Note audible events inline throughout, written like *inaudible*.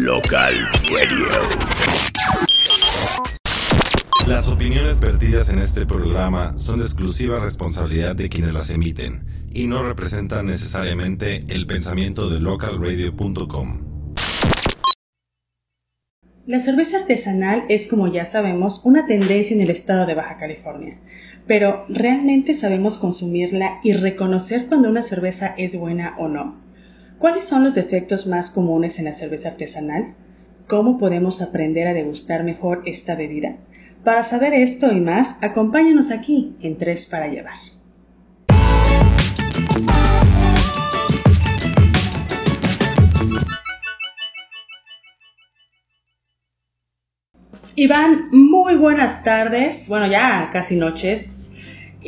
Local Radio. Las opiniones vertidas en este programa son de exclusiva responsabilidad de quienes las emiten y no representan necesariamente el pensamiento de localradio.com. La cerveza artesanal es, como ya sabemos, una tendencia en el estado de Baja California. Pero, ¿realmente sabemos consumirla y reconocer cuando una cerveza es buena o no? ¿Cuáles son los defectos más comunes en la cerveza artesanal? ¿Cómo podemos aprender a degustar mejor esta bebida? Para saber esto y más, acompáñanos aquí en Tres para Llevar. Iván, muy buenas tardes. Bueno, ya casi noches.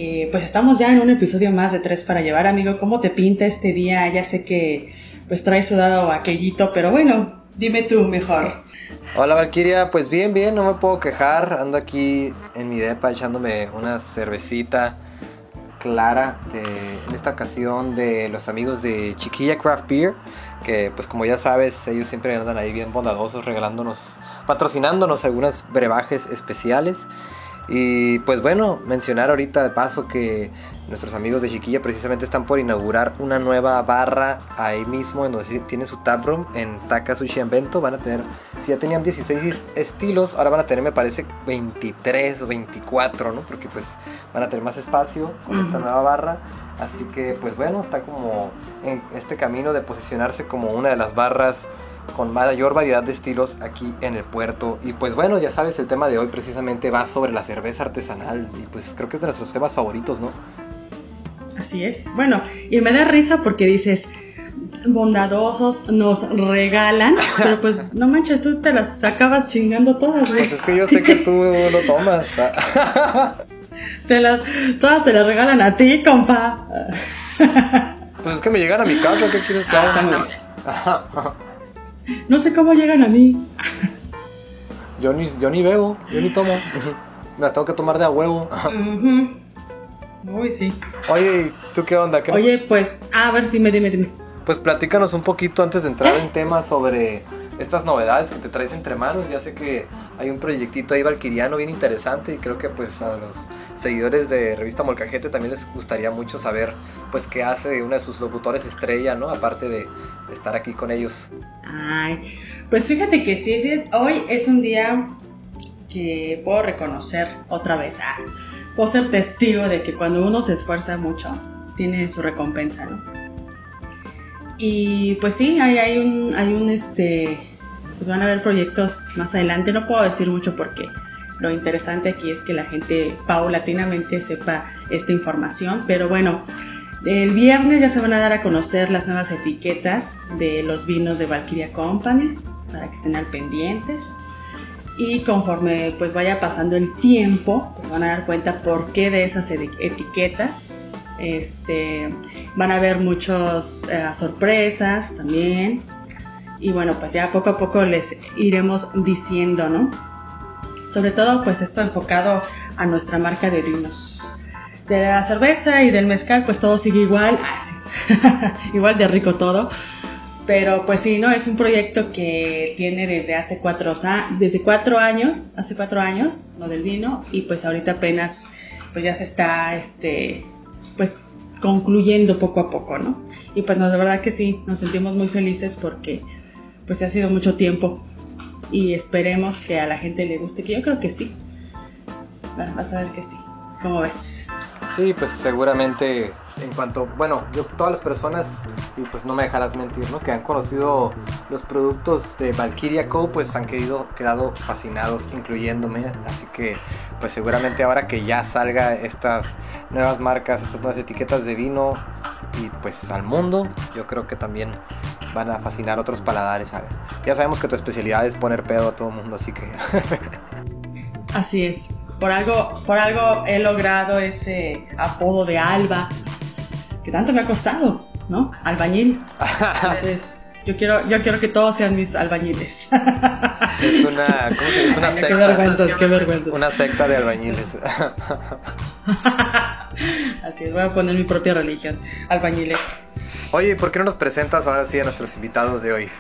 Eh, pues estamos ya en un episodio más de Tres para Llevar, amigo. ¿Cómo te pinta este día? Ya sé que pues traes sudado aquellito, pero bueno, dime tú mejor. Hola Valkyria, pues bien, bien, no me puedo quejar. Ando aquí en mi depa echándome una cervecita clara de, en esta ocasión de los amigos de Chiquilla Craft Beer, que pues como ya sabes, ellos siempre andan ahí bien bondadosos regalándonos patrocinándonos algunos brebajes especiales. Y pues bueno, mencionar ahorita de paso que nuestros amigos de Chiquilla precisamente están por inaugurar una nueva barra ahí mismo en donde tiene su taproom en Taka Sushi Bento. Van a tener, si ya tenían 16 estilos, ahora van a tener me parece 23 o 24, ¿no? Porque pues van a tener más espacio con esta nueva barra. Así que pues bueno, está como en este camino de posicionarse como una de las barras con mayor variedad de estilos aquí en el puerto. Y pues bueno, ya sabes, el tema de hoy precisamente va sobre la cerveza artesanal y pues creo que es de nuestros temas favoritos, ¿no? Así es. Bueno, y me da risa porque dices, bondadosos nos regalan, pero pues *laughs* no manches, tú te las acabas chingando todas, güey. Pues es que yo sé que tú lo tomas. *laughs* te las, todas te las regalan a ti, compa. pues es que me llegan a mi casa, ¿qué quieres que haga? No sé cómo llegan a mí. Yo ni, yo ni bebo, yo ni tomo. *laughs* Me las tengo que tomar de a huevo. Uy, sí. Oye, ¿tú qué onda? Oye, pues, a ver, dime, dime, dime. Pues platícanos un poquito antes de entrar en temas sobre estas novedades que te traes entre manos. Ya sé que hay un proyectito ahí valquiriano bien interesante y creo que pues a los seguidores de Revista Molcajete también les gustaría mucho saber pues qué hace uno de sus locutores estrella, ¿no? Aparte de estar aquí con ellos. Ay, pues fíjate que sí, hoy es un día que puedo reconocer otra vez, ah, puedo ser testigo de que cuando uno se esfuerza mucho, tiene su recompensa, ¿no? Y pues sí, hay, hay un, hay un, este, pues van a haber proyectos más adelante, no puedo decir mucho porque lo interesante aquí es que la gente paulatinamente sepa esta información, pero bueno, el viernes ya se van a dar a conocer las nuevas etiquetas de los vinos de Valkyria Company para que estén al pendientes. Y conforme pues vaya pasando el tiempo, pues van a dar cuenta por qué de esas etiquetas. Este, van a haber muchas eh, sorpresas también. Y bueno, pues ya poco a poco les iremos diciendo, ¿no? Sobre todo pues esto enfocado a nuestra marca de vinos de la cerveza y del mezcal, pues todo sigue igual, ah, *laughs* igual de rico todo. Pero pues sí, ¿no? Es un proyecto que tiene desde hace cuatro, desde cuatro años, hace cuatro años, lo del vino, y pues ahorita apenas, pues ya se está, este, pues concluyendo poco a poco, ¿no? Y pues no, de verdad que sí, nos sentimos muy felices porque pues ha sido mucho tiempo y esperemos que a la gente le guste, que yo creo que sí. Vas a ver que sí. ¿Cómo ves? Sí, pues seguramente en cuanto, bueno, yo todas las personas, y pues no me dejarás mentir, ¿no? Que han conocido los productos de Valkyria Co, pues han querido, quedado fascinados, incluyéndome. Así que, pues seguramente ahora que ya salga estas nuevas marcas, estas nuevas etiquetas de vino y pues al mundo, yo creo que también van a fascinar otros paladares, ¿sabes? Ya sabemos que tu especialidad es poner pedo a todo el mundo, así que... *laughs* así es por algo, por algo he logrado ese apodo de Alba, que tanto me ha costado, ¿no? Albañil. *laughs* Entonces, yo quiero, yo quiero que todos sean mis albañiles. Es una, ¿cómo se dice? Una secta. Qué vergüenza, qué vergüenza. Una secta de albañiles. *laughs* Así es, voy a poner mi propia religión, albañiles. Oye, ¿por qué no nos presentas ahora sí a nuestros invitados de hoy?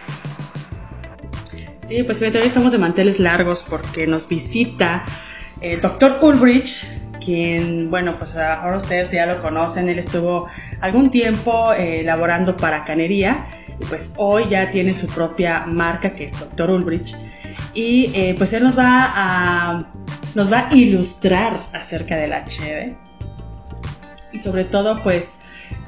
Sí, pues fíjate, hoy estamos de manteles largos porque nos visita el doctor Ulbrich, quien, bueno, pues ahora ustedes ya lo conocen, él estuvo algún tiempo eh, laborando para Canería y pues hoy ya tiene su propia marca que es Doctor Ulbrich y eh, pues él nos va a nos va a ilustrar acerca de la cheve y sobre todo pues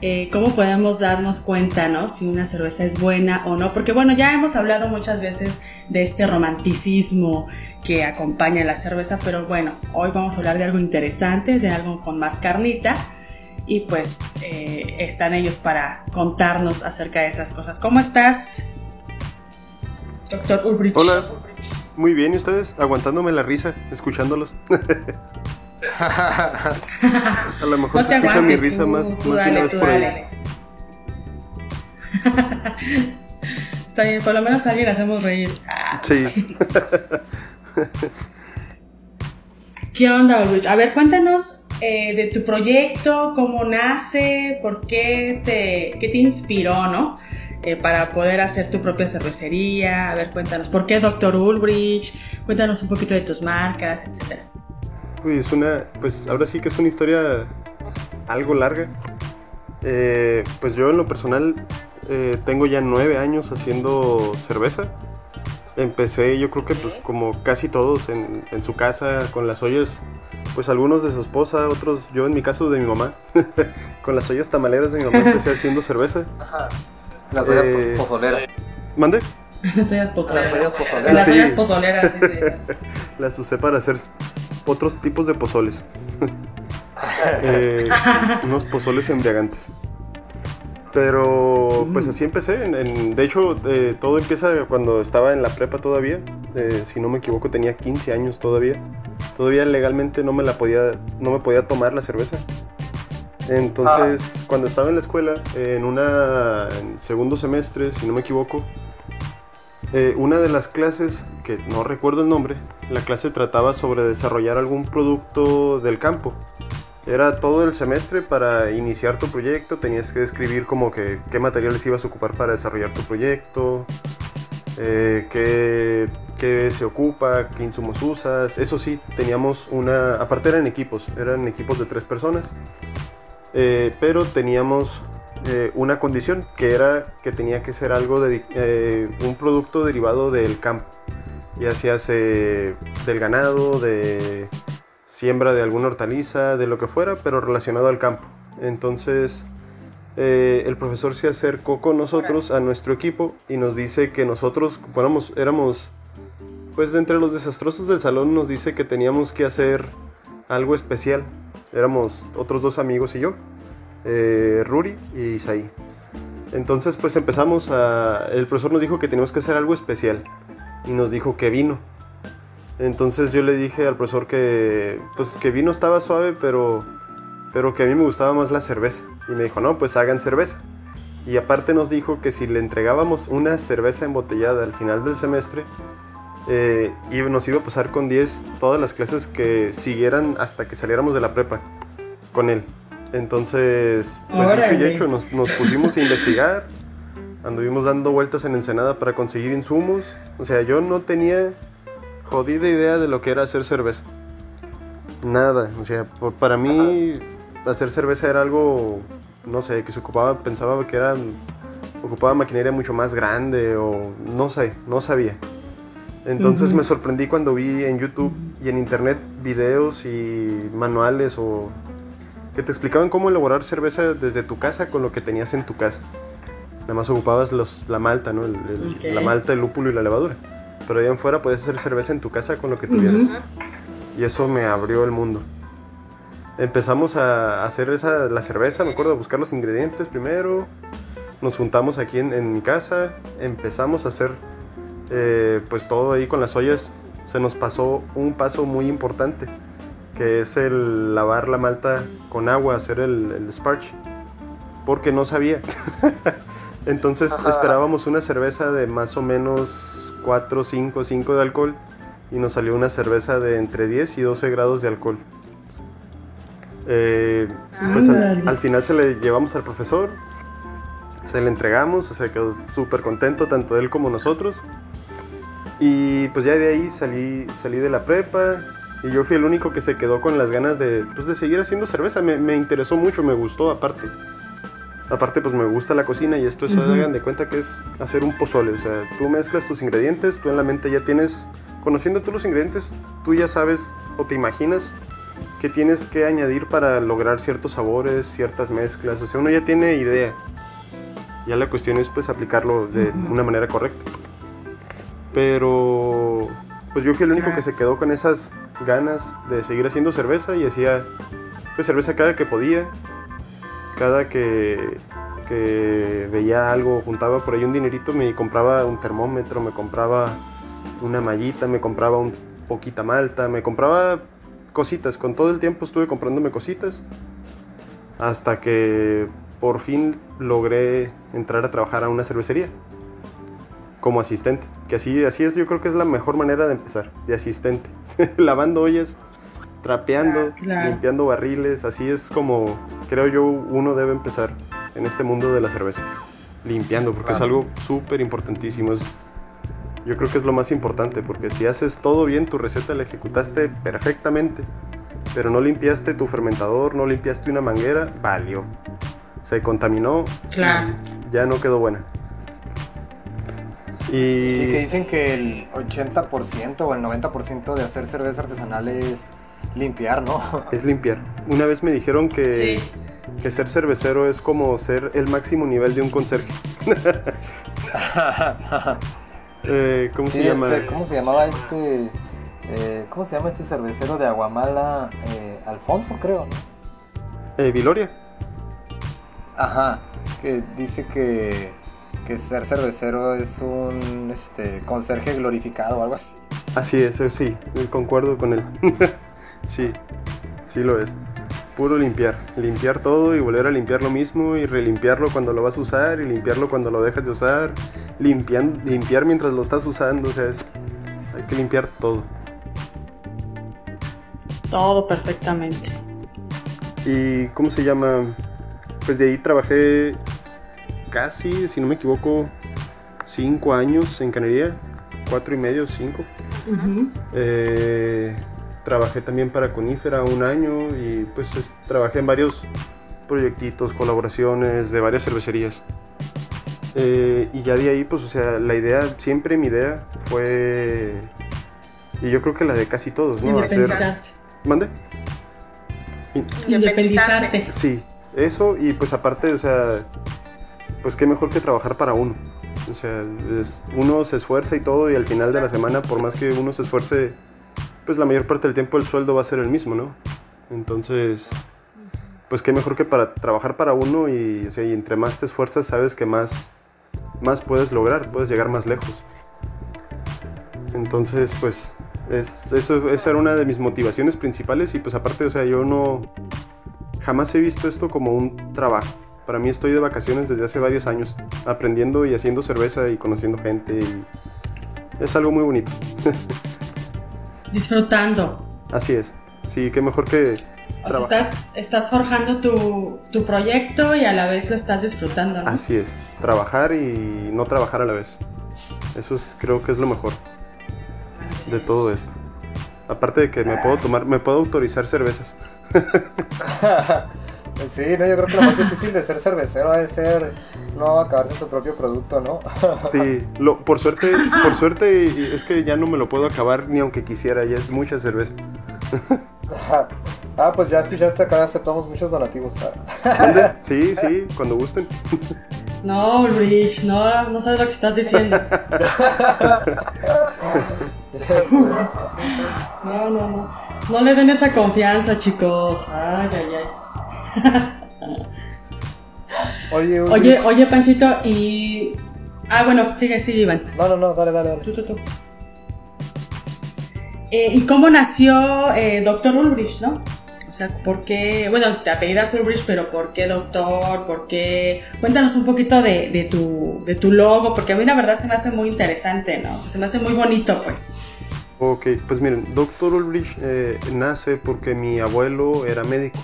eh, cómo podemos darnos cuenta, ¿no? Si una cerveza es buena o no, porque bueno, ya hemos hablado muchas veces de este romanticismo que acompaña la cerveza, pero bueno, hoy vamos a hablar de algo interesante, de algo con más carnita y pues eh, están ellos para contarnos acerca de esas cosas. ¿Cómo estás, doctor Ulbrich? Hola, muy bien, ¿y ustedes? Aguantándome la risa, escuchándolos. *laughs* A lo mejor se escucha mi risa más, más dale, por ahí. *laughs* Está bien, por lo menos a alguien hacemos reír. Sí. *laughs* ¿Qué onda, Ulrich? A ver, cuéntanos eh, de tu proyecto, cómo nace, por qué te, qué te inspiró, ¿no? Eh, para poder hacer tu propia cervecería. A ver, cuéntanos, ¿por qué Dr. Ulbrich? Cuéntanos un poquito de tus marcas, etcétera. Uy, es una, pues ahora sí que es una historia algo larga. Eh, pues yo en lo personal eh, tengo ya nueve años haciendo cerveza. Empecé yo creo que pues como casi todos en, su casa con las ollas, pues algunos de su esposa, otros, yo en mi caso de mi mamá, *laughs* con las ollas tamaleras de mi mamá empecé *laughs* haciendo cerveza. Las ollas eh, pozoleras. ¿Mande? *laughs* Las ollas pozoleras. Las ollas pozoleras. Las ollas pozoleras, sí, Las usé para hacer otros tipos de pozoles. Eh, unos pozoles embriagantes. Pero pues así empecé. de hecho, eh, todo empieza cuando estaba en la prepa todavía. Eh, si no me equivoco, tenía 15 años todavía. Todavía legalmente no me la podía, no me podía tomar la cerveza. Entonces, ah. cuando estaba en la escuela, en una segundo semestre, si no me equivoco, eh, una de las clases, que no recuerdo el nombre, la clase trataba sobre desarrollar algún producto del campo. Era todo el semestre para iniciar tu proyecto, tenías que describir como que qué materiales ibas a ocupar para desarrollar tu proyecto, eh, qué, se ocupa, qué insumos usas. Eso sí, teníamos una, aparte eran equipos, eran equipos de tres personas, eh, pero teníamos eh, una condición que era que tenía que ser algo de un producto derivado del campo, ya sea del ganado, de siembra de alguna hortaliza, de lo que fuera, pero relacionado al campo. Entonces eh, el profesor se acercó con nosotros a nuestro equipo y nos dice que nosotros éramos, éramos pues de entre los desastrosos del salón nos dice que teníamos que hacer algo especial. Éramos otros dos amigos y yo eh, Ruri y Isaí. Entonces pues empezamos a... El profesor nos dijo que teníamos que hacer algo especial y nos dijo que vino. Entonces yo le dije al profesor que pues que vino estaba suave, pero pero que a mí me gustaba más la cerveza. Y me dijo, "No, pues hagan cerveza." Y aparte nos dijo que si le entregábamos una cerveza embotellada al final del semestre, eh, y nos iba a pasar con 10 todas las clases que siguieran hasta que saliéramos de la prepa con él. Entonces, pues dicho y hecho, nos, pusimos a investigar, anduvimos dando vueltas en Ensenada para conseguir insumos. O sea, yo no tenía jodida idea de lo que era hacer cerveza. Nada, o sea, para mí hacer cerveza era algo, no sé, que se ocupaba, pensaba que era, ocupaba maquinaria mucho más grande o no sé, no sabía. Entonces me sorprendí cuando vi en YouTube y en internet videos y manuales o que te explicaban cómo elaborar cerveza desde tu casa con lo que tenías en tu casa. Nada más ocupabas los, la malta, ¿no? La malta, el lúpulo y la levadura. Pero ahí en fuera podías hacer cerveza en tu casa con lo que tuvieras. Y eso me abrió el mundo. Empezamos a hacer esa, la cerveza, me acuerdo, a buscar los ingredientes primero. Nos juntamos aquí en, mi casa, empezamos a hacer eh, pues todo ahí con las ollas. Se nos pasó un paso muy importante que es el lavar la malta con agua, hacer el, el sparge, porque no sabía. *laughs* Entonces esperábamos una cerveza de más o menos 4, 5, 5 de alcohol y nos salió una cerveza de entre 10 y 12 grados de alcohol. Eh, pues al, final se le llevamos al profesor, se le entregamos, se quedó súper contento tanto él como nosotros. Y pues ya de ahí salí, salí de la prepa y yo fui el único que se quedó con las ganas de, pues, de seguir haciendo cerveza. Me, me interesó mucho, me gustó aparte. Aparte, pues me gusta la cocina y esto es, Ujú. hagan de cuenta que es hacer un pozole. O sea, tú mezclas tus ingredientes, tú en la mente ya tienes, conociendo tú los ingredientes, tú ya sabes o te imaginas qué tienes que añadir para lograr ciertos sabores, ciertas mezclas. O sea, uno ya tiene idea. Ya la cuestión es pues aplicarlo de una manera correcta. Pero pues yo fui el único que se quedó con esas ganas de seguir haciendo cerveza y hacía pues cerveza cada que podía. Cada que, que veía algo, juntaba por ahí un dinerito, me compraba un termómetro, me compraba una mallita, me compraba un poquita malta, me compraba cositas. Con todo el tiempo estuve comprándome cositas hasta que por fin logré entrar a trabajar a una cervecería como asistente. Que así, así es, yo creo que es la mejor manera de empezar, de asistente. *laughs* Lavando ollas, trapeando, Claro. limpiando barriles, así es como creo yo uno debe empezar en este mundo de la cerveza. Limpiando, porque es algo súper importantísimo. Es, yo creo que es lo más importante, porque si haces todo bien, tu receta la ejecutaste perfectamente, pero no limpiaste tu fermentador, no limpiaste una manguera, valió. Se contaminó, Claro. ya no quedó buena. Y que Y dicen que el 80% o el 90% de hacer cerveza artesanal es limpiar, ¿no? es limpiar. Una vez me dijeron que, Sí. que ser cervecero es como ser el máximo nivel de un conserje. *laughs* Eh, ¿Cómo Sí, se llama? este, ¿Cómo se llamaba este? eh, ¿Cómo se llama este cervecero de Aguamala? Eh, Alfonso, creo, ¿no? Eh, Viloria. Ajá, que dice que, que ser cervecero es un este, conserje glorificado o algo así. Así es, sí, concuerdo con él. *laughs* sí, sí lo es. Puro limpiar, limpiar todo y volver a limpiar lo mismo y relimpiarlo cuando lo vas a usar y limpiarlo cuando lo dejas de usar, limpian- limpiar mientras lo estás usando, o sea, es, hay que limpiar todo. Todo perfectamente. ¿Y cómo se llama? Pues de ahí trabajé casi, si no me equivoco, cinco años en canería, cuatro y medio, cinco. Eh, trabajé también para Conífera un año y pues es- trabajé en varios proyectitos, colaboraciones de varias cervecerías. Eh, y ya de ahí, pues, o sea, la idea, siempre mi idea fue, y yo creo que la de casi todos, ¿no? Hacer... ¿Mande? In- Independizarte. Sí, eso y pues aparte, o sea, pues qué mejor que trabajar para uno. O sea, es- uno se esfuerza y todo y al final de la semana, por más que uno se esfuerce, pues la mayor parte del tiempo el sueldo va a ser el mismo, ¿no? Entonces, pues qué mejor que para trabajar para uno y, o sea, y entre más te esfuerzas, sabes que más, más puedes lograr, puedes llegar más lejos. Entonces, pues, es, eso, esa era una de mis motivaciones principales y pues aparte, o sea, yo no, jamás he visto esto como un trabajo. Para mí estoy de vacaciones desde hace varios años, aprendiendo y haciendo cerveza y conociendo gente y es algo muy bonito. *laughs* Disfrutando. Así es. Sí, qué mejor que O sea, estás, estás forjando tu, tu proyecto y a la vez lo estás disfrutando, ¿no? Así es, trabajar y no trabajar a la vez. Eso es, creo que es lo mejor Así de es. todo esto. Aparte de que me puedo tomar, me puedo autorizar cervezas. *laughs* Sí, no, yo creo que lo más difícil de ser cervecero es ser no acabarse su propio producto, ¿no? Sí, lo, por suerte, por suerte es que ya no me lo puedo acabar ni aunque quisiera, ya es mucha cerveza. ah, pues ya escuchaste, acá aceptamos muchos donativos. ¿Dónde? Sí, sí, cuando gusten. No, Ulrich, no, no sabes lo que estás diciendo. *laughs* No, no, no. No le den esa confianza, chicos. Ay, ay, ay. *laughs* Oye, Ulrich. Oye, oye, Panchito, y. Ah, bueno, sigue, sigue, Iván. No, no, no, dale, dale, dale. Tú, tú, tú. Eh, ¿Y cómo nació eh, Doctor Ulrich, no? O sea, ¿por qué? Bueno, te apellidas Ulrich, pero ¿por qué doctor? ¿Por qué? Cuéntanos un poquito de, de tu, de tu logo, porque a mí la verdad se me hace muy interesante, ¿no? O sea, se me hace muy bonito, pues. Ok, pues miren, Doctor Ulrich eh, nace porque mi abuelo era médico.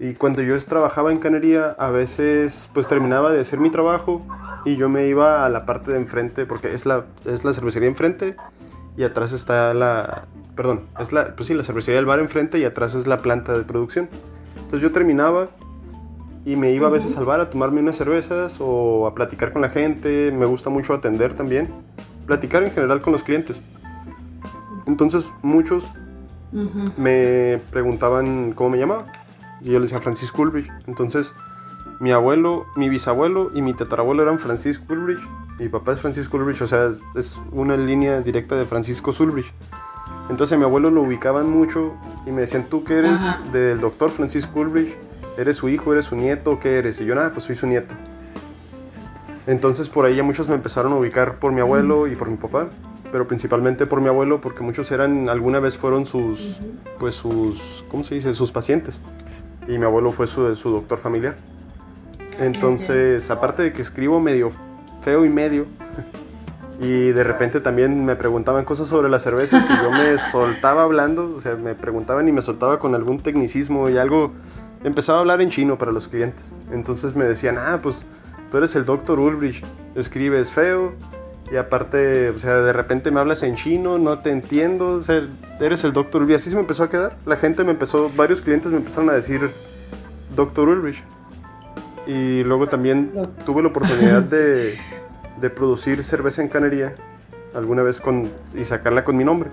Y cuando yo trabajaba en canería, a veces pues terminaba de hacer mi trabajo y yo me iba a la parte de enfrente, porque es la, es la cervecería enfrente y atrás está la, perdón, es la, pues sí, la cervecería del bar enfrente y atrás es la planta de producción. Entonces yo terminaba y me iba a veces al bar a tomarme unas cervezas o a platicar con la gente. Me gusta mucho atender también. Platicar en general con los clientes. Entonces muchos me preguntaban cómo me llamaba. Y yo les decía Francisco Ulrich. Entonces mi abuelo, mi bisabuelo y mi tatarabuelo eran Francisco Ulrich. Mi papá es Francisco Ulrich, o sea, es una línea directa de Francisco Ulrich. Entonces a mi abuelo lo ubicaban mucho y me decían, tú que eres del doctor Francisco Ulrich, eres su hijo, eres su nieto, ¿qué eres? Y yo nada, pues soy su nieto. Entonces por ahí ya muchos me empezaron a ubicar por mi abuelo y por mi papá, pero principalmente por mi abuelo porque muchos eran, alguna vez fueron sus, pues sus, ¿cómo se dice? Sus pacientes. Y mi abuelo fue su, su doctor familiar. Entonces, aparte de que escribo medio feo y medio, *laughs* y de repente también me preguntaban cosas sobre las cervezas y yo me *laughs* soltaba hablando, o sea, me preguntaban y me soltaba con algún tecnicismo y algo. Empezaba a hablar en chino para los clientes. Entonces me decían, ah, pues tú eres el doctor Ulrich, escribes feo y aparte, o sea, de repente me hablas en chino, no te entiendo, o sea, eres el doctor Ulrich. Así se me empezó a quedar. La gente me empezó, varios clientes me empezaron a decir doctor Ulrich. Y luego también tuve la oportunidad de de producir cerveza en canería alguna vez con, y sacarla con mi nombre.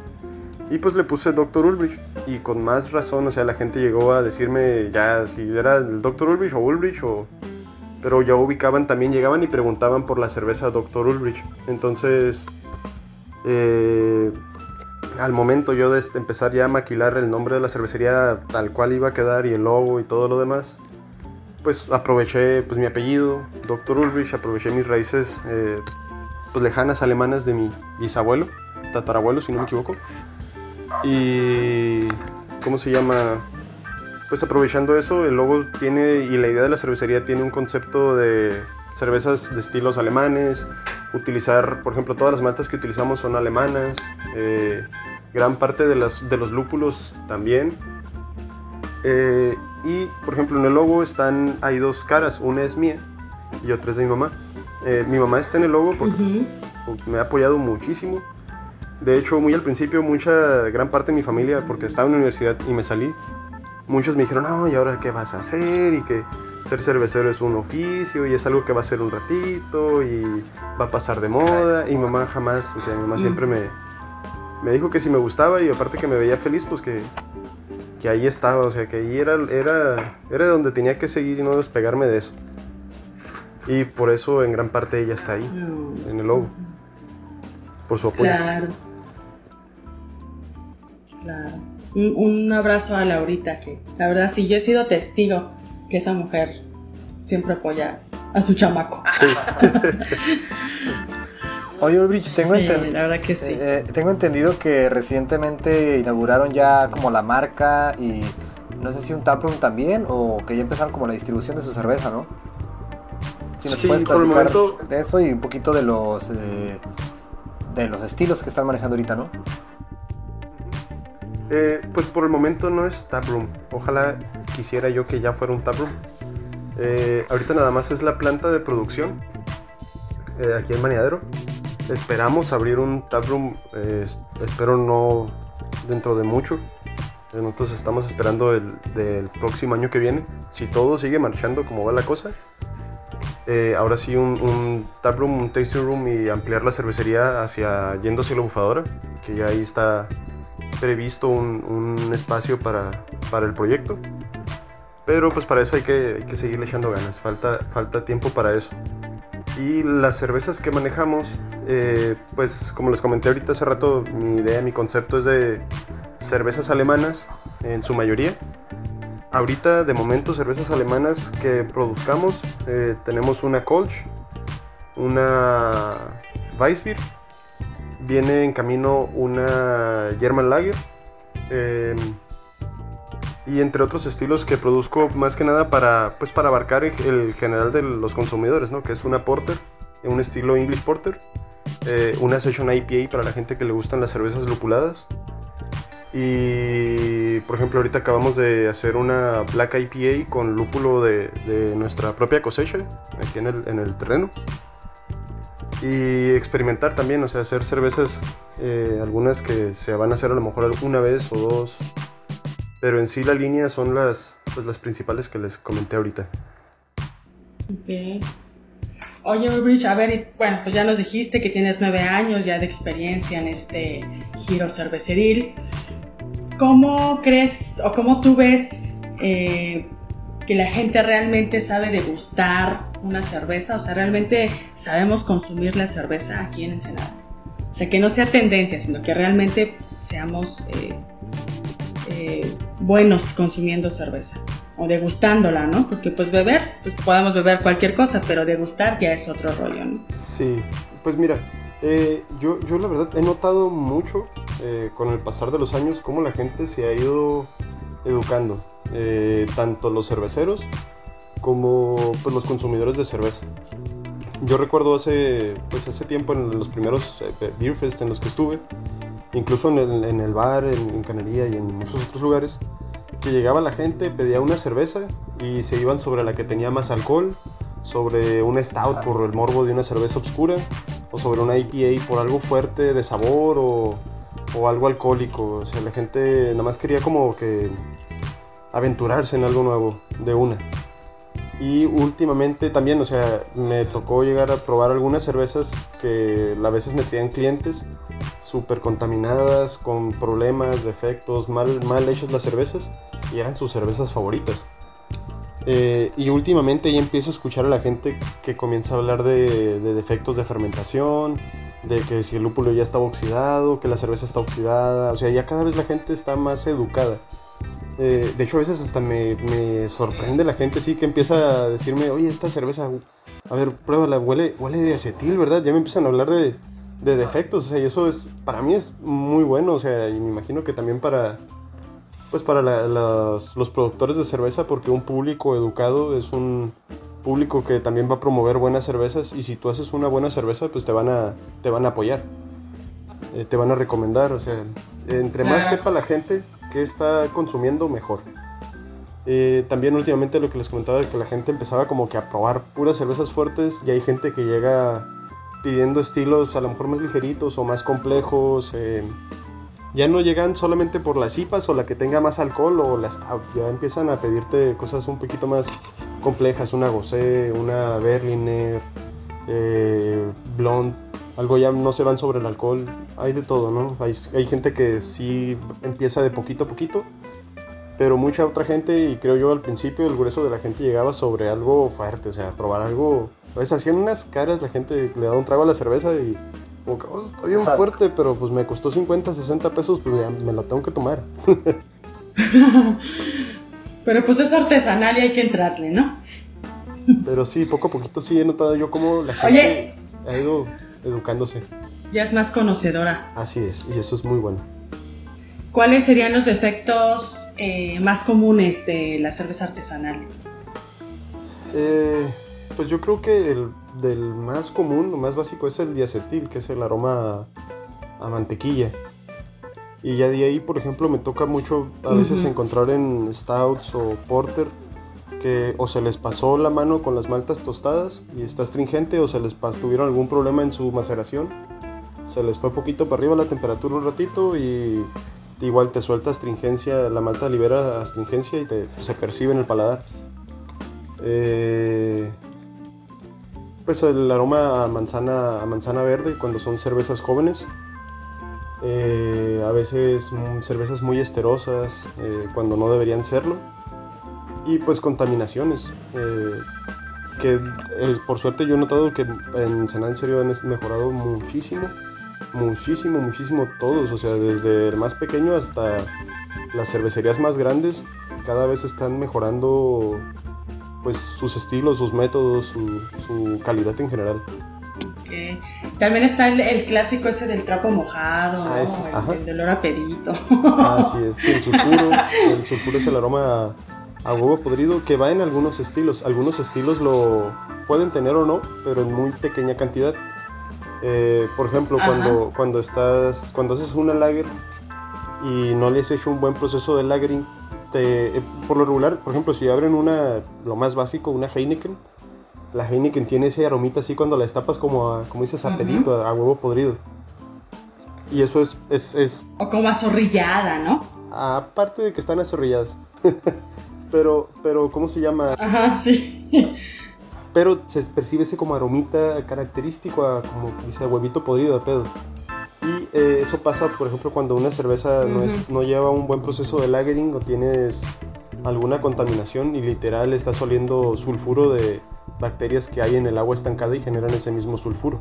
Y pues le puse Dr. Ulrich y con más razón, o sea, la gente llegó a decirme ya si era el Dr. Ulrich o Ulrich o... Pero ya ubicaban también, llegaban y preguntaban por la cerveza Dr. Ulrich. Entonces, eh, al momento yo de empezar ya a maquilar el nombre de la cervecería tal cual iba a quedar y el logo y todo lo demás, pues aproveché pues mi apellido, Dr. Ulrich, aproveché mis raíces eh, pues lejanas alemanas de mi bisabuelo, tatarabuelo si no me equivoco. Y ¿cómo se llama? Pues aprovechando eso, el logo tiene y la idea de la cervecería tiene un concepto de cervezas de estilos alemanes, utilizar, por ejemplo, todas las maltas que utilizamos son alemanas, eh, gran parte de, las, de los lúpulos también. Eh, y, por ejemplo, en el logo están, hay dos caras, una es mía y otra es de mi mamá. Eh, mi mamá está en el logo porque me ha apoyado muchísimo. De hecho, muy al principio, mucha, gran parte de mi familia, porque estaba en la universidad y me salí, muchos me dijeron, no, ¿y ahora qué vas a hacer? Y que ser cervecero es un oficio y es algo que va a ser un ratito y va a pasar de moda. Y mi mamá jamás, o sea, mi mamá siempre me, me dijo que si me gustaba y aparte que me veía feliz, pues que, que ahí estaba, o sea, que ahí era, era, era donde tenía que seguir y no despegarme de eso. Y por eso en gran parte ella está ahí, en el logo. Por su apoyo. Claro. Claro. Un, abrazo a Laurita, que la verdad sí, yo he sido testigo que esa mujer siempre apoya a su chamaco. Sí. *laughs* Oye, Ulrich, tengo, que sí. Eh, tengo entendido que recientemente inauguraron ya como la marca y no sé si un taproom también o que ya empezaron como la distribución de su cerveza, ¿no? Si nos puedes platicar momento... de eso y un poquito de los eh, de los estilos que están manejando ahorita, ¿no? Eh, pues por el momento no es taproom. Ojalá quisiera yo que ya fuera un taproom. ahorita nada más es la planta de producción aquí en Maniadero Esperamos abrir un taproom, eh, espero no dentro de mucho. Eh, nosotros estamos esperando el del próximo año que viene. Si todo sigue marchando como va la cosa, eh, ahora sí un, un taproom, un tasting room y ampliar la cervecería hacia hacia la bufadora, que ya ahí está previsto un, espacio para, para, el proyecto. Pero pues para eso hay que, hay que seguirle echando ganas, falta, falta tiempo para eso. Y las cervezas que manejamos, eh, pues como les comenté ahorita hace rato, mi idea, mi concepto es de cervezas alemanas en su mayoría. Ahorita de momento cervezas alemanas que produzcamos, eh, tenemos una Kolsch, una Weissbier, viene en camino una German Lager. Eh, y entre otros estilos que produzco más que nada para, pues para abarcar el general de los consumidores, ¿no? que es una porter, un estilo English porter, eh, una session IPA para la gente que le gustan las cervezas lupuladas Y por ejemplo, ahorita acabamos de hacer una Black IPA con lúpulo de, de nuestra propia cosecha, aquí en el, en el, terreno. Y experimentar también, o sea, hacer cervezas, eh, algunas que se van a hacer a lo mejor una vez o dos. Pero en sí la línea son las, pues, las principales que les comenté ahorita. Ok. Oye, Rich, a ver, bueno, pues ya nos dijiste que tienes nueve años ya de experiencia en este giro cerveceril. ¿Cómo crees o cómo tú ves eh, que la gente realmente sabe degustar una cerveza? O sea, realmente sabemos consumir la cerveza aquí en Ensenada. O sea, que no sea tendencia, sino que realmente seamos eh, eh, buenos consumiendo cerveza o degustándola, ¿no? Porque pues beber, pues podemos beber cualquier cosa, pero degustar ya es otro rollo, ¿no? Sí, pues mira, eh, yo, yo la verdad he notado mucho con el pasar de los años cómo la gente se ha ido educando, tanto los cerveceros como pues, los consumidores de cerveza. Yo recuerdo hace, pues, hace tiempo en los primeros Beer Fest en los que estuve, incluso en el, en el bar, en, en Canería y en muchos otros lugares, que llegaba la gente, pedía una cerveza y se iban sobre la que tenía más alcohol, sobre un stout por el morbo de una cerveza oscura, o sobre una IPA por algo fuerte de sabor o, o algo alcohólico. O sea, la gente nada más quería como que aventurarse en algo nuevo, de una. Y últimamente también, o sea, me tocó llegar a probar algunas cervezas que a veces me traían clientes súper contaminadas, con problemas, defectos, mal, mal hechas las cervezas y eran sus cervezas favoritas. Eh, y últimamente ya empiezo a escuchar a la gente que comienza a hablar de, de, defectos de fermentación, de que si el lúpulo ya está oxidado, que la cerveza está oxidada, o sea, ya cada vez la gente está más educada. Eh, de hecho, a veces hasta me, me, sorprende la gente, sí, que empieza a decirme, oye, esta cerveza, a ver, pruébala, huele, huele de acetil, ¿verdad? Ya me empiezan a hablar de, de defectos, o sea, y eso es, para mí es muy bueno, o sea, y me imagino que también para, pues para la, las, los productores de cerveza, porque un público educado es un público que también va a promover buenas cervezas, y si tú haces una buena cerveza, pues te van a, te van a apoyar, eh, te van a recomendar, o sea, entre más sepa la gente que está consumiendo, mejor. Eh, también últimamente lo que les comentaba, que la gente empezaba como que a probar puras cervezas fuertes, y hay gente que llega pidiendo estilos a lo mejor más ligeritos o más complejos. Eh, ya no llegan solamente por las IPAs o la que tenga más alcohol o las ya empiezan a pedirte cosas un poquito más complejas, una Gosé, una Berliner, eh, Blonde, algo ya no se van sobre el alcohol, hay de todo, ¿no? Hay, hay gente que sí empieza de poquito a poquito, pero mucha otra gente, y creo yo al principio el grueso de la gente llegaba sobre algo fuerte, o sea, probar algo, pues hacían unas caras, la gente le daba un trago a la cerveza y como que oh, está bien fuerte, pero pues me costó 50, 60 pesos, pues ya me lo tengo que tomar. *laughs* pero pues es artesanal y hay que entrarle, ¿no? Pero sí, poco a poquito sí he notado yo como la gente Oye, ha ido educándose. Ya es más conocedora. Así es, y eso es muy bueno. ¿Cuáles serían los defectos eh, más comunes de la cerveza artesanal? Eh, pues yo creo que el del más común, lo más básico es el diacetil, que es el aroma a, mantequilla. Y ya de ahí, por ejemplo, me toca mucho a veces uh -huh. encontrar en stouts o porter o se les pasó la mano con las maltas tostadas y está astringente o se les tuvieron algún problema en su maceración. Se les fue poquito para arriba la temperatura un ratito y igual te suelta astringencia, la malta libera astringencia y te, se percibe en el paladar. Eh, pues el aroma a manzana, a manzana verde cuando son cervezas jóvenes. Eh, a veces mm, cervezas muy esterosas eh, cuando no deberían serlo. Y pues contaminaciones. Eh, que por suerte yo he notado que en Senada en serio han mejorado muchísimo. Muchísimo, muchísimo todos. O sea, desde el más pequeño hasta las cervecerías más grandes. Cada vez están mejorando pues sus estilos, sus métodos, su, su calidad en general. Okay. También está el, el, clásico ese del trapo mojado, ah, es, el, el, olor a pedito. Así es, sí, el sulfuro. *laughs* el sulfuro es el aroma a, a, huevo podrido que va en algunos estilos. Algunos estilos lo pueden tener o no, pero en muy pequeña cantidad. Eh, por ejemplo, cuando, cuando estás, cuando haces una lager y no les hecho un buen proceso de lagering, te, eh, por lo regular, por ejemplo, si abren una, lo más básico, una Heineken, la Heineken tiene ese aromita así cuando la destapas como, a, como dices, a pedito, a, huevo podrido. Y eso es, es, es... O como azorrillada, ¿no? Aparte de que están azorrilladas. *laughs* pero, pero, ¿cómo se llama? Ajá, sí. pero se percibe ese como aromita característico a como dice huevito podrido de pedo. Y eh, eso pasa, por ejemplo, cuando una cerveza no, es, no lleva un buen proceso de lagering o tienes alguna contaminación y literal estás oliendo sulfuro de bacterias que hay en el agua estancada y generan ese mismo sulfuro.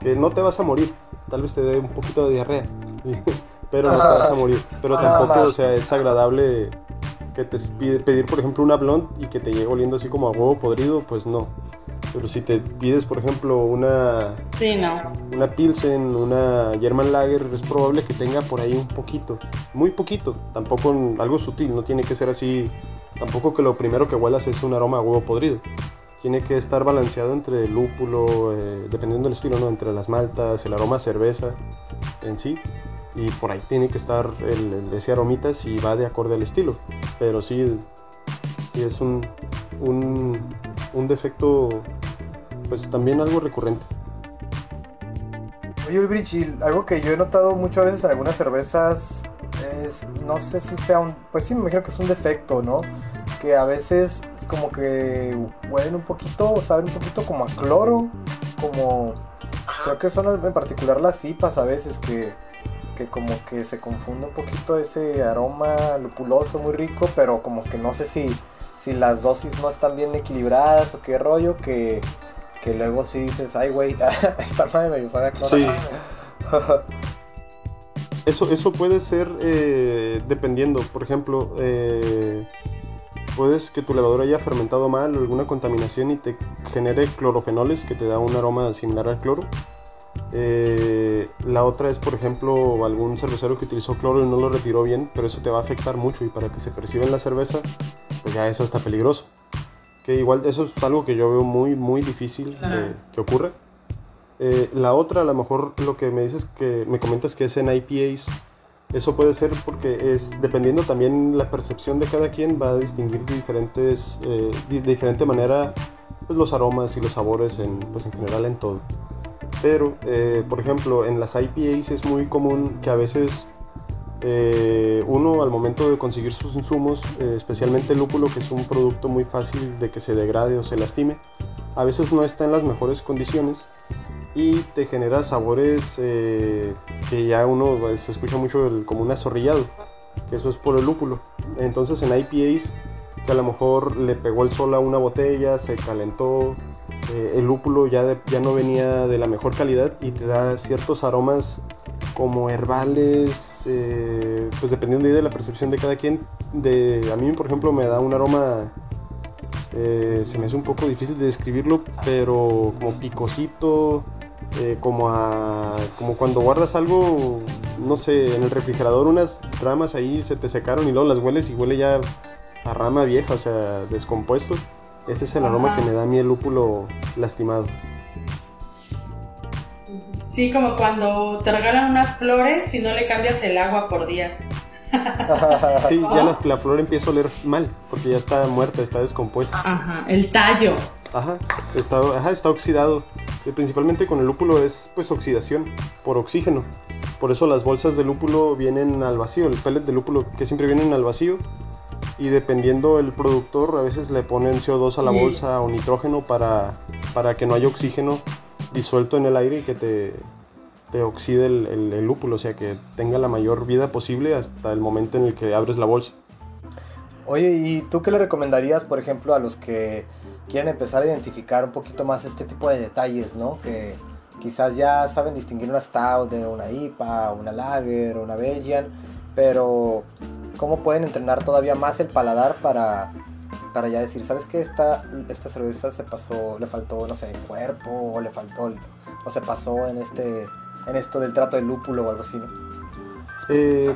Que no te vas a morir, tal vez te dé un poquito de diarrea, *laughs* pero no te vas a morir. Pero tampoco, o sea, es agradable que te pide, pedir, por ejemplo, una blonde y que te llegue oliendo así como a huevo podrido, pues no. Pero si te pides, por ejemplo, una. Sí, no. Una Pilsen, una German Lager, es probable que tenga por ahí un poquito. Muy poquito. Tampoco algo sutil. No tiene que ser así. Tampoco que lo primero que huelas es un aroma a huevo podrido. Tiene que estar balanceado entre el lúpulo, eh, dependiendo del estilo, ¿no? Entre las maltas, el aroma a cerveza en sí y por ahí tiene que estar el, ese aromita si va de acorde al estilo. Pero sí, sí es un, un, defecto, pues también algo recurrente. Oye, Ulbrich, algo que yo he notado muchas veces en algunas cervezas es, no sé si sea un, pues sí me imagino que es un defecto, ¿no? Que a veces es como que huelen un poquito, o saben un poquito como a cloro, como, creo que son en particular las cipas a veces que que como que se confunde un poquito ese aroma lupuloso muy rico, pero como que no sé si, si las dosis no están bien equilibradas o qué rollo, que, que luego sí dices, ay güey, *laughs* esta madre me sabe a Sí. *laughs* eso, eso puede ser eh, dependiendo, por ejemplo, eh, puedes que tu levadura haya fermentado mal o alguna contaminación y te genere clorofenoles que te da un aroma similar al cloro eh, la otra es, por ejemplo, algún cervecero que utilizó cloro y no lo retiró bien, pero eso te va a afectar mucho y para que se perciba en la cerveza, pues ya eso está peligroso. Que igual eso es algo que yo veo muy, muy difícil que ocurra. Eh, la otra, a lo mejor lo que me dices que me comentas que es en IPAs, eso puede ser porque es dependiendo también la percepción de cada quien va a distinguir diferentes, eh, de diferente manera pues, los aromas y los sabores en, pues, en general en todo. Pero, eh, por ejemplo, en las IPAs es muy común que a veces eh, uno al momento de conseguir sus insumos, eh, especialmente el lúpulo, que es un producto muy fácil de que se degrade o se lastime, a veces no está en las mejores condiciones y te genera sabores que ya uno pues, se escucha mucho como un azorrillado, que eso es por el lúpulo. Entonces en IPAs que a lo mejor le pegó el sol a una botella, se calentó, eh, el lúpulo ya, ya no venía de la mejor calidad y te da ciertos aromas como herbales, eh, pues dependiendo de la percepción de cada quien. De, a mí, por ejemplo, me da un aroma, eh, se me hace un poco difícil de describirlo, pero como picosito, como, a, como cuando guardas algo, no sé, en el refrigerador unas ramas ahí se te secaron y luego las hueles y huele ya a rama vieja, o sea, descompuesto. Ese es el aroma que me da a mí el lúpulo lastimado. Sí, como cuando te regalan unas flores y no le cambias el agua por días. *laughs* sí, ya *laughs* la, flor empieza a oler mal, porque ya está muerta, está descompuesta. Ajá, el tallo. Ajá, está, ajá, está oxidado. Y principalmente con el lúpulo es pues oxidación por oxígeno. Por eso las bolsas de lúpulo vienen al vacío, el pellet de lúpulo que siempre vienen al vacío y dependiendo el productor a veces le ponen CO2 a la bolsa o nitrógeno para, para que no haya oxígeno disuelto en el aire y que te, te oxide el, el, lúpulo, o sea que tenga la mayor vida posible hasta el momento en el que abres la bolsa. Oye, ¿y tú qué le recomendarías, por ejemplo, a los que quieren empezar a identificar un poquito más este tipo de detalles, ¿no? Que quizás ya saben distinguir una stout de una IPA, una lager, una Belgian, pero cómo pueden entrenar todavía más el paladar para, para ya decir, ¿sabes qué? Esta, esta cerveza se pasó, le faltó, no sé, cuerpo, o le faltó, o se pasó en este en esto del trato del lúpulo o algo así, ¿no? Eh,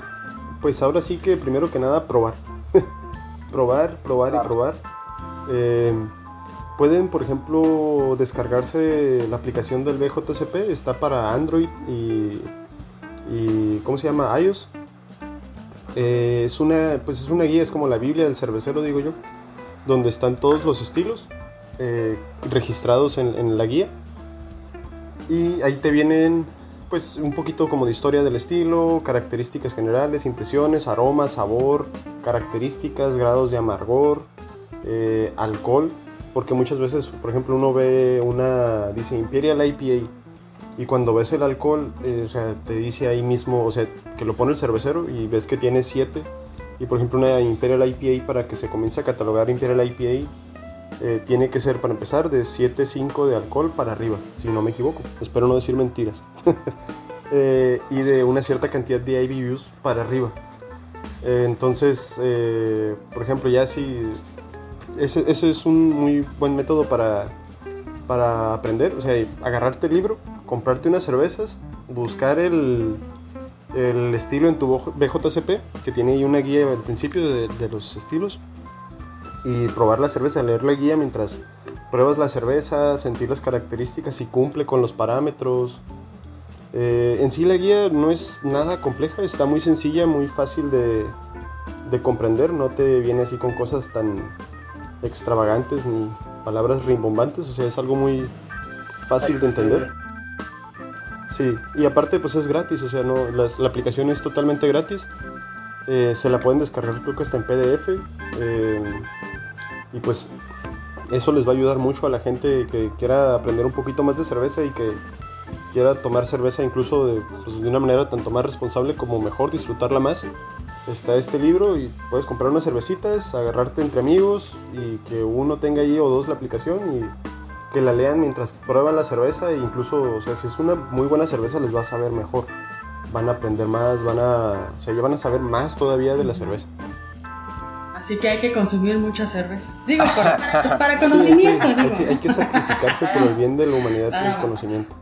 pues ahora sí que primero que nada probar. *laughs* probar, probar y probar. Eh, pueden, por ejemplo, descargarse la aplicación del BJCP, está para Android y, y ¿cómo se llama? iOS. Eh, es, una, pues es una guía, es como la Biblia del cervecero, digo yo, donde están todos los estilos eh, registrados en, en la guía. Y ahí te vienen pues un poquito como de historia del estilo, características generales, impresiones, aromas, sabor, características, grados de amargor, eh, alcohol, porque muchas veces, por ejemplo, uno ve una, dice Imperial IPA, y cuando ves el alcohol, eh, o sea, te dice ahí mismo, o sea, que lo pone el cervecero y ves que tiene 7, y por ejemplo una Imperial IPA para que se comience a catalogar Imperial IPA, eh, tiene que ser para empezar de 7.5 de alcohol para arriba, si no me equivoco. Espero no decir mentiras. *laughs* Eh, y de una cierta cantidad de IBUs para arriba. Eh, entonces, por ejemplo, ya si... Ese, es un muy buen método para, para aprender. O sea, agarrarte el libro, comprarte unas cervezas, buscar el, el estilo en tu BJCP, que tiene ahí una guía al principio de, de los estilos y probar la cerveza, leer la guía mientras pruebas la cerveza, sentir las características, si cumple con los parámetros. Eh, en sí la guía no es nada compleja, está muy sencilla, muy fácil de, de comprender, no te viene así con cosas tan extravagantes ni palabras rimbombantes, o sea, es algo muy fácil de entender. Sí, y aparte pues es gratis, o sea, no, la aplicación es totalmente gratis. Eh, se la pueden descargar creo que está en PDF. Eh, y pues eso les va a ayudar mucho a la gente que quiera aprender un poquito más de cerveza y que quiera tomar cerveza incluso de, pues, de una manera tanto más responsable como mejor, disfrutarla más. Está este libro y puedes comprar unas cervecitas, agarrarte entre amigos y que uno tenga ahí o dos la aplicación y que la lean mientras prueban la cerveza e incluso, o sea, si es una muy buena cerveza les va a saber mejor. Van a aprender más, van a, o sea, ya van a saber más todavía de la cerveza. Así que hay que consumir mucha cerveza. Digo, para, *laughs* conocimiento. hay, que, sacrificarse por el bien de la humanidad y el conocimiento.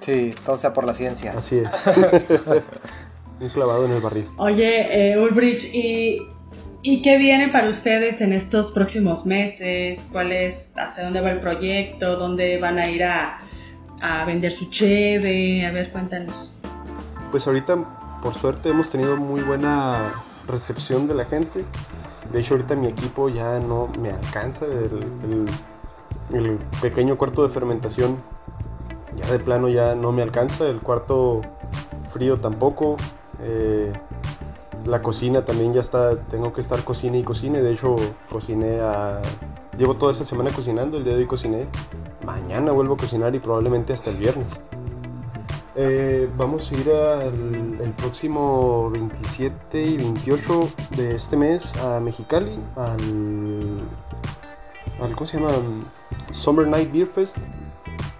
Sí, todo sea por la ciencia. Así es. *laughs* Un clavado en el barril. Oye, eh, Ulbrich, ¿y, ¿y qué viene para ustedes en estos próximos meses? ¿Cuál es, hacia dónde va el proyecto? ¿Dónde van a ir a, a vender su cheve? A ver, cuéntanos. Pues ahorita, por suerte, hemos tenido muy buena recepción de la gente. De hecho, ahorita mi equipo ya no me alcanza. El, pequeño cuarto de fermentación ya de plano ya no me alcanza. El cuarto frío tampoco. Eh, la cocina también ya está. Tengo que estar cocina y cocine. De hecho, cociné a. Llevo toda esta semana cocinando. El día de hoy cociné. Mañana vuelvo a cocinar y probablemente hasta el viernes. Eh, vamos a ir al, el próximo 27 y 28 de este mes a Mexicali, al, al ¿cómo se llama? Summer Night Beer Fest.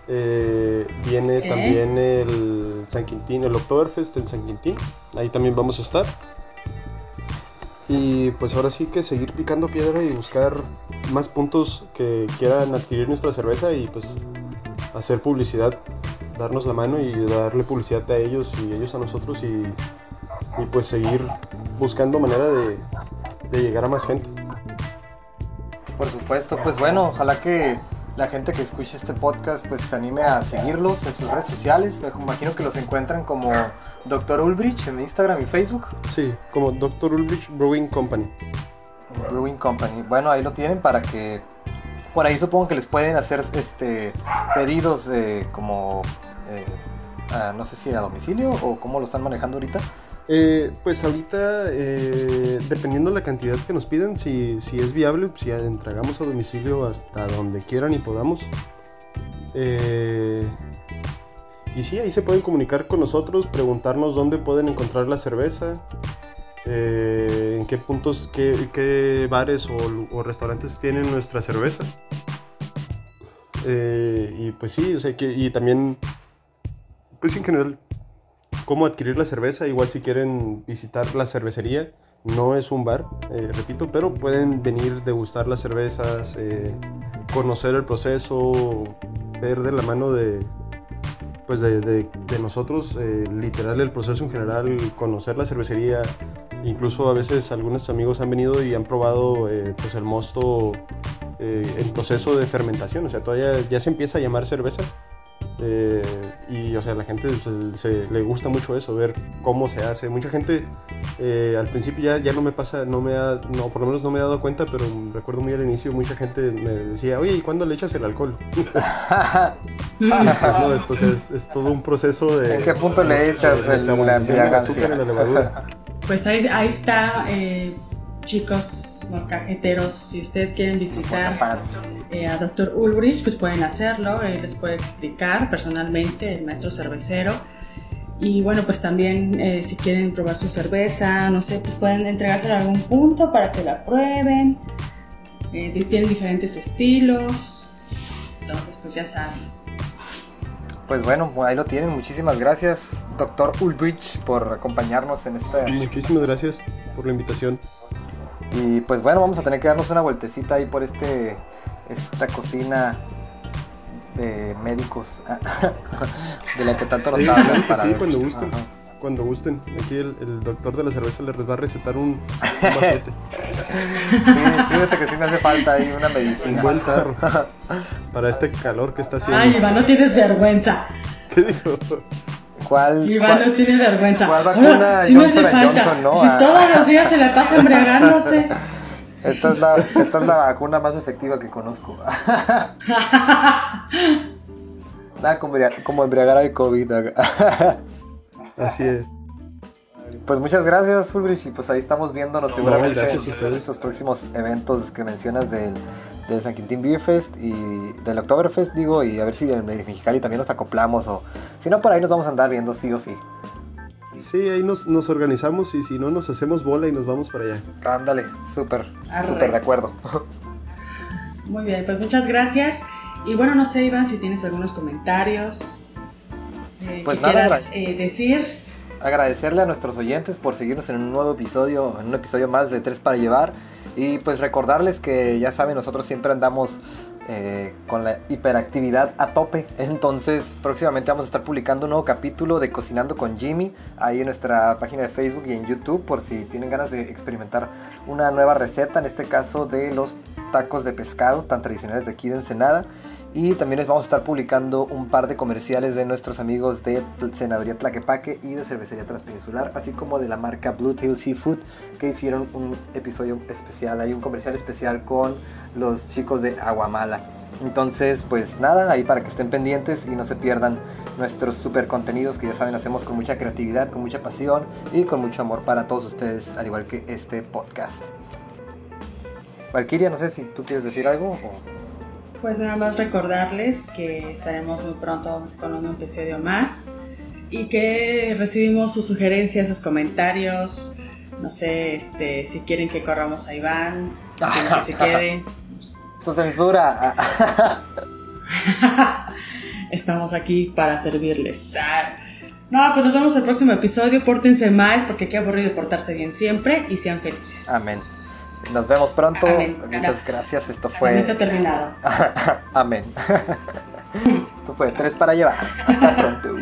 Eh, viene también el San Quintín, el Oktoberfest en San Quintín. Ahí también vamos a estar. Y pues ahora sí que seguir picando piedra y buscar más puntos que quieran adquirir nuestra cerveza y pues hacer publicidad darnos la mano y darle publicidad a ellos y ellos a nosotros y, pues seguir buscando manera de, llegar a más gente. Por supuesto, pues bueno, ojalá que la gente que escuche este podcast pues se anime a seguirlos en sus redes sociales. Me imagino que los encuentran como Dr. Ulbrich en Instagram y Facebook. Sí, como Dr. Ulbrich Brewing Company. Brewing Company. Bueno, ahí lo tienen para que por ahí supongo que les pueden hacer este pedidos de como eh, no sé si a domicilio o cómo lo están manejando ahorita. Eh, pues ahorita, eh, dependiendo la cantidad que nos piden, si, si, es viable, si entregamos a domicilio hasta donde quieran y podamos. y sí, ahí se pueden comunicar con nosotros, preguntarnos dónde pueden encontrar la cerveza, en qué puntos, qué, bares o, restaurantes tienen nuestra cerveza. y pues sí, o sea, que, y también pues en general, cómo adquirir la cerveza. Igual si quieren visitar la cervecería, no es un bar, eh, repito, pero pueden venir, degustar las cervezas, eh, conocer el proceso, ver de la mano de, pues de, nosotros, eh, literal el proceso en general, conocer la cervecería. Incluso a veces algunos amigos han venido y han probado pues el mosto en proceso de fermentación, o sea, todavía ya se empieza a llamar cerveza Eh, y, o sea, la gente se, se- le gusta mucho eso, ver cómo se hace. Mucha gente eh, al principio ya, ya no me pasa, no me ha, no, por lo menos no me he dado cuenta, pero recuerdo muy al inicio, mucha gente me decía, oye, ¿y cuándo le echas el alcohol? *laughs* Mm. Pues no, es, o sea, es- es todo un proceso de... ¿En qué punto le echas de el- tabulación la embriagancia? azúcar en la levadura. Pues ahí, ahí está, eh, chicos molcajeteros, si ustedes quieren visitar eh, a Dr. Ulrich, pues pueden hacerlo, él les puede explicar personalmente, el maestro cervecero. Y bueno, pues también eh, si quieren probar su cerveza, no sé, pues pueden entregársela a algún punto para que la prueben. Eh, tienen diferentes estilos. Entonces, pues ya saben. Pues bueno, ahí lo tienen. Muchísimas gracias, doctor Ulbrich, por acompañarnos en esta. Muchísimas gracias por la invitación. Y pues bueno, vamos a tener que darnos una vueltecita ahí por este esta cocina de médicos *laughs* de la que tanto nos Sí, hablan para sí, ver. cuando gusten. Ajá. Cuando gusten. Aquí el, el doctor de la cerveza les va a recetar un, un *laughs* Sí, fíjate que sí me hace falta ahí una un medicina. buen tarro. *laughs* Para este calor que está haciendo. Ay, Iván, no tienes vergüenza. ¿Qué dijo? ¿Cuál? Iván cuál- no tiene vergüenza. ¿Cuál vacuna? me Johnson falta. Johnson, ¿no? Si Ah. todos los días se la pasa *laughs* embriagándose. Esta es, la, esta es la vacuna más efectiva que conozco. *laughs* Nada como, como embriagar al COVID. Así es. Pues muchas gracias, Ulrich. Y pues ahí estamos viéndonos seguramente gracias a en estos próximos eventos que mencionas del, del San Quintín Beer Fest y del Oktoberfest, digo, y a ver si en el Mexicali también nos acoplamos o si no, por ahí nos vamos a andar viendo sí o sí. Sí, ahí nos, nos organizamos y si no, nos hacemos bola y nos vamos para allá. Ándale, súper, súper de acuerdo. Muy bien, pues muchas gracias. Y bueno, no sé, Iván, si tienes algunos comentarios eh, Pues que nada, quieras eh, decir. Agradecerle a nuestros oyentes por seguirnos en un nuevo episodio, en un episodio más de Tres para Llevar. Y pues recordarles que ya saben, nosotros siempre andamos eh, con la hiperactividad a tope. Entonces próximamente vamos a estar publicando un nuevo capítulo de Cocinando con Jimmy ahí en nuestra página de Facebook y en YouTube por si tienen ganas de experimentar una nueva receta, en este caso de los tacos de pescado tan tradicionales de aquí de Ensenada. Y también les vamos a estar publicando un par de comerciales de nuestros amigos de Senaduría Tlaquepaque y de Cervecería Transpeninsular, así como de la marca Blue Tail Seafood, que hicieron un episodio especial, hay un comercial especial con los chicos de Aguamala. Entonces, pues nada, ahí para que estén pendientes y no se pierdan nuestros super contenidos que ya saben hacemos con mucha creatividad, con mucha pasión y con mucho amor para todos ustedes, al igual que este podcast. Valkyria, no sé si tú quieres decir algo. o- Pues nada más recordarles que estaremos muy pronto con un episodio más y que recibimos sus sugerencias, sus comentarios. No sé, este, si quieren que corramos a Iván, que se quede. Tu censura. *laughs* Estamos aquí para servirles. No, pues nos vemos el próximo episodio. Pórtense mal, porque qué aburrido portarse bien siempre y sean felices. Amén. Nos vemos pronto. Amén. Muchas gracias. Esto fue. está terminado. *laughs* Amén. *laughs* Esto fue tres para llevar. Hasta pronto.